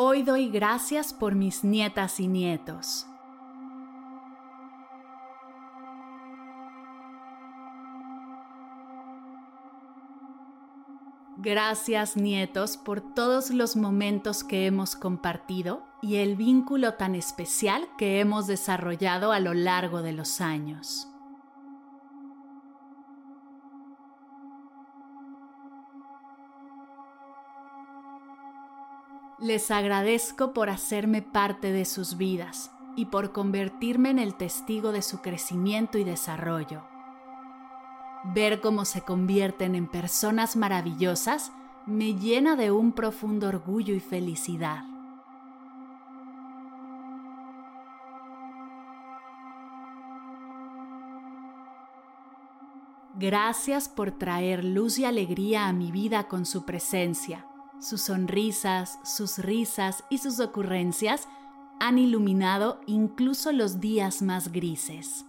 Hoy doy gracias por mis nietas y nietos. Gracias nietos por todos los momentos que hemos compartido y el vínculo tan especial que hemos desarrollado a lo largo de los años. Les agradezco por hacerme parte de sus vidas y por convertirme en el testigo de su crecimiento y desarrollo. Ver cómo se convierten en personas maravillosas me llena de un profundo orgullo y felicidad. Gracias por traer luz y alegría a mi vida con su presencia sus sonrisas, sus risas y sus ocurrencias han iluminado incluso los días más grises.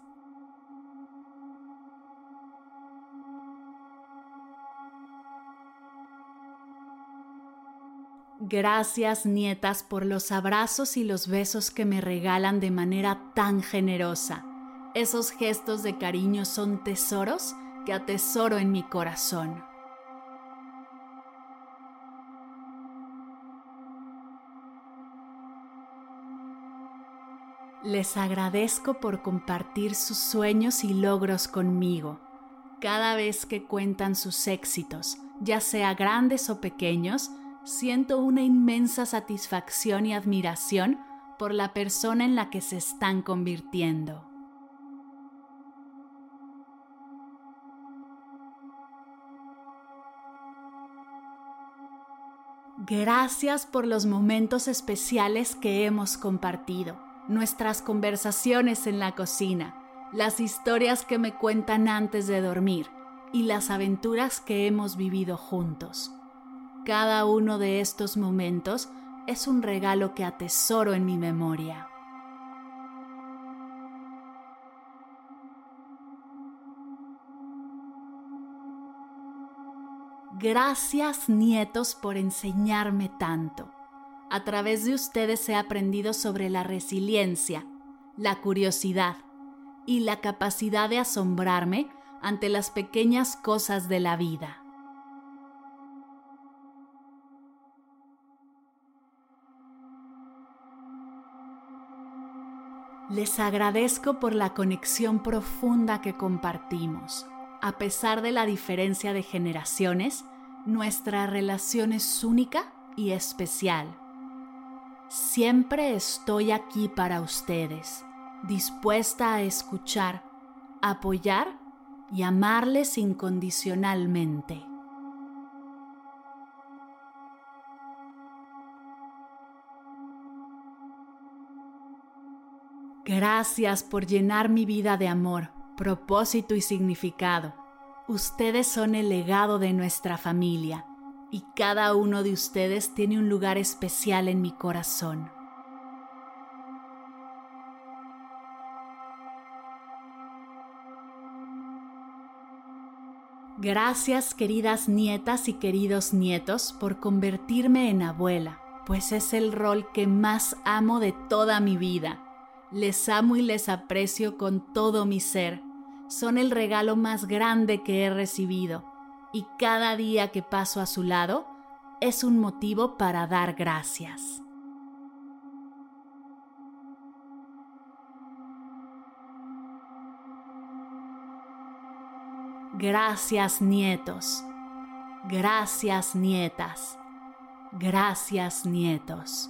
Gracias, nietas, por los abrazos y los besos que me regalan de manera tan generosa. Esos gestos de cariño son tesoros que atesoro en mi corazón. Les agradezco por compartir sus sueños y logros conmigo. Cada vez que cuentan sus éxitos, ya sea grandes o pequeños, siento una inmensa satisfacción y admiración por la persona en la que se están convirtiendo. Gracias por los momentos especiales que hemos compartido nuestras conversaciones en la cocina, las historias que me cuentan antes de dormir y las aventuras que hemos vivido juntos. Cada uno de estos momentos es un regalo que atesoro en mi memoria. Gracias nietos por enseñarme tanto a través de ustedes he aprendido sobre la resiliencia, la curiosidad y la capacidad de asombrarme ante las pequeñas cosas de la vida. Les agradezco por la conexión profunda que compartimos. A pesar de la diferencia de generaciones, nuestra relación es única y especial. Siempre estoy aquí para ustedes, dispuesta a escuchar, apoyar y amarles incondicionalmente. Gracias por llenar mi vida de amor, propósito y significado. Ustedes son el legado de nuestra familia y cada uno de ustedes tiene un lugar especial en mi corazón. Gracias queridas nietas y queridos nietos por convertirme en abuela, pues es el rol que más amo de toda mi vida. Les amo y les aprecio con todo mi ser. Son el regalo más grande que he recibido y cada día que paso a su lado es un motivo para dar gracias. Gracias nietos, gracias nietas, gracias nietos.